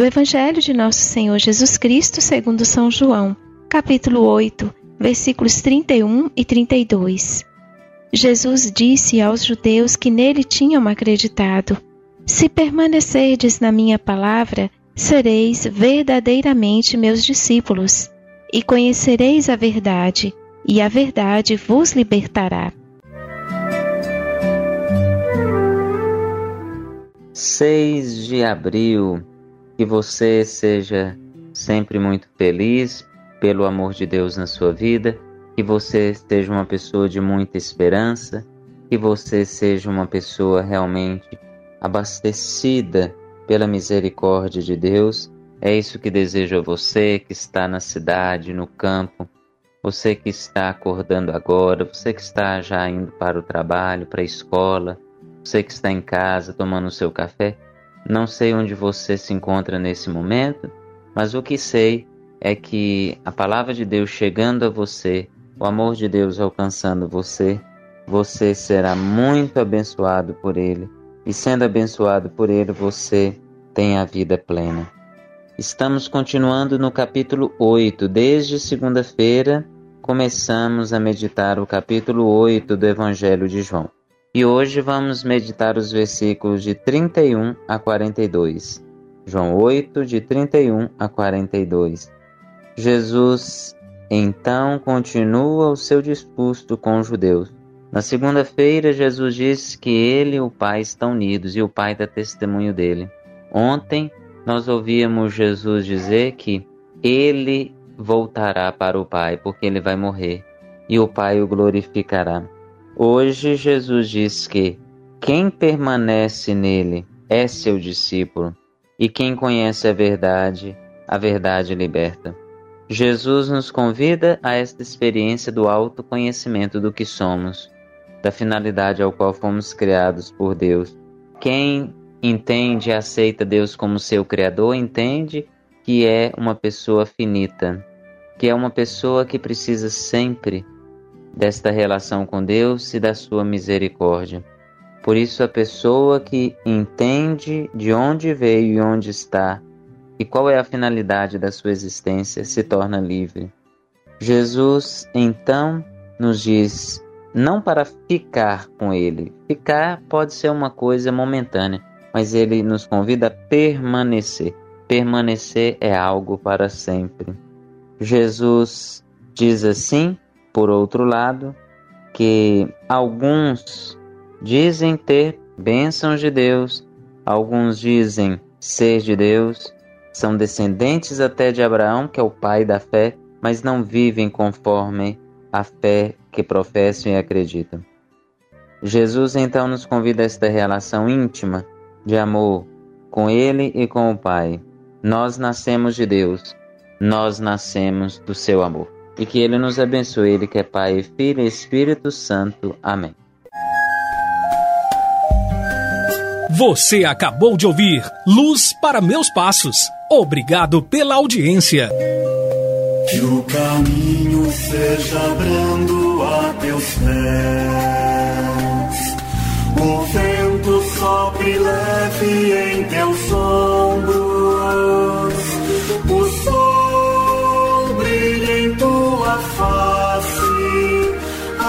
Do Evangelho de Nosso Senhor Jesus Cristo, segundo São João, capítulo 8, versículos 31 e 32. Jesus disse aos judeus que nele tinham acreditado: Se permanecerdes na minha palavra, sereis verdadeiramente meus discípulos, e conhecereis a verdade, e a verdade vos libertará. 6 de abril, que você seja sempre muito feliz pelo amor de Deus na sua vida, que você seja uma pessoa de muita esperança, que você seja uma pessoa realmente abastecida pela misericórdia de Deus. É isso que desejo a você que está na cidade, no campo, você que está acordando agora, você que está já indo para o trabalho, para a escola, você que está em casa tomando seu café. Não sei onde você se encontra nesse momento, mas o que sei é que a palavra de Deus chegando a você, o amor de Deus alcançando você, você será muito abençoado por Ele. E sendo abençoado por Ele, você tem a vida plena. Estamos continuando no capítulo 8. Desde segunda-feira começamos a meditar o capítulo 8 do Evangelho de João. E hoje vamos meditar os versículos de 31 a 42. João 8, de 31 a 42. Jesus então continua o seu discurso com os judeus. Na segunda-feira, Jesus disse que ele e o Pai estão unidos e o Pai dá testemunho dele. Ontem, nós ouvíamos Jesus dizer que ele voltará para o Pai, porque ele vai morrer, e o Pai o glorificará. Hoje, Jesus diz que quem permanece nele é seu discípulo, e quem conhece a verdade, a verdade liberta. Jesus nos convida a esta experiência do autoconhecimento do que somos, da finalidade ao qual fomos criados por Deus. Quem entende e aceita Deus como seu Criador entende que é uma pessoa finita, que é uma pessoa que precisa sempre desta relação com Deus e da sua misericórdia. Por isso, a pessoa que entende de onde veio e onde está e qual é a finalidade da sua existência se torna livre. Jesus, então, nos diz não para ficar com Ele. Ficar pode ser uma coisa momentânea, mas Ele nos convida a permanecer. Permanecer é algo para sempre. Jesus Diz assim, por outro lado, que alguns dizem ter bênçãos de Deus, alguns dizem ser de Deus, são descendentes até de Abraão, que é o pai da fé, mas não vivem conforme a fé que professam e acreditam. Jesus então nos convida a esta relação íntima de amor com Ele e com o Pai. Nós nascemos de Deus, nós nascemos do seu amor. E que Ele nos abençoe, Ele que é Pai, Filho e Espírito Santo. Amém. Você acabou de ouvir Luz para Meus Passos. Obrigado pela audiência. Que o caminho seja brando a teus pés.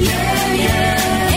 Yeah, yeah.